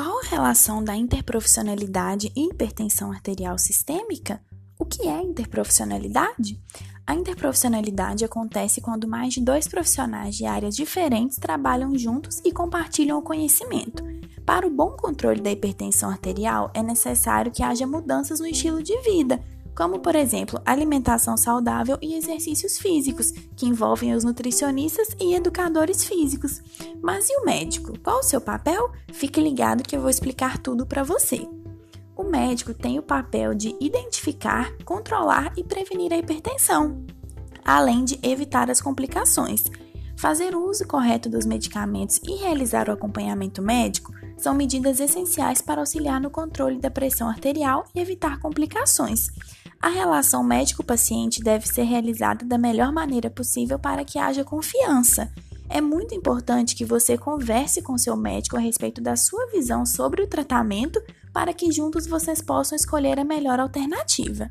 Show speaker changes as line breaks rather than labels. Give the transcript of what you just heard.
Qual a relação da interprofissionalidade e hipertensão arterial sistêmica? O que é interprofissionalidade? A interprofissionalidade acontece quando mais de dois profissionais de áreas diferentes trabalham juntos e compartilham o conhecimento. Para o bom controle da hipertensão arterial, é necessário que haja mudanças no estilo de vida, como, por exemplo, alimentação saudável e exercícios físicos, que envolvem os nutricionistas e educadores físicos. Mas e o médico? Qual o seu papel? Fique ligado que eu vou explicar tudo para você. O médico tem o papel de identificar, controlar e prevenir a hipertensão, além de evitar as complicações. Fazer o uso correto dos medicamentos e realizar o acompanhamento médico são medidas essenciais para auxiliar no controle da pressão arterial e evitar complicações. A relação médico-paciente deve ser realizada da melhor maneira possível para que haja confiança. É muito importante que você converse com seu médico a respeito da sua visão sobre o tratamento para que juntos vocês possam escolher a melhor alternativa.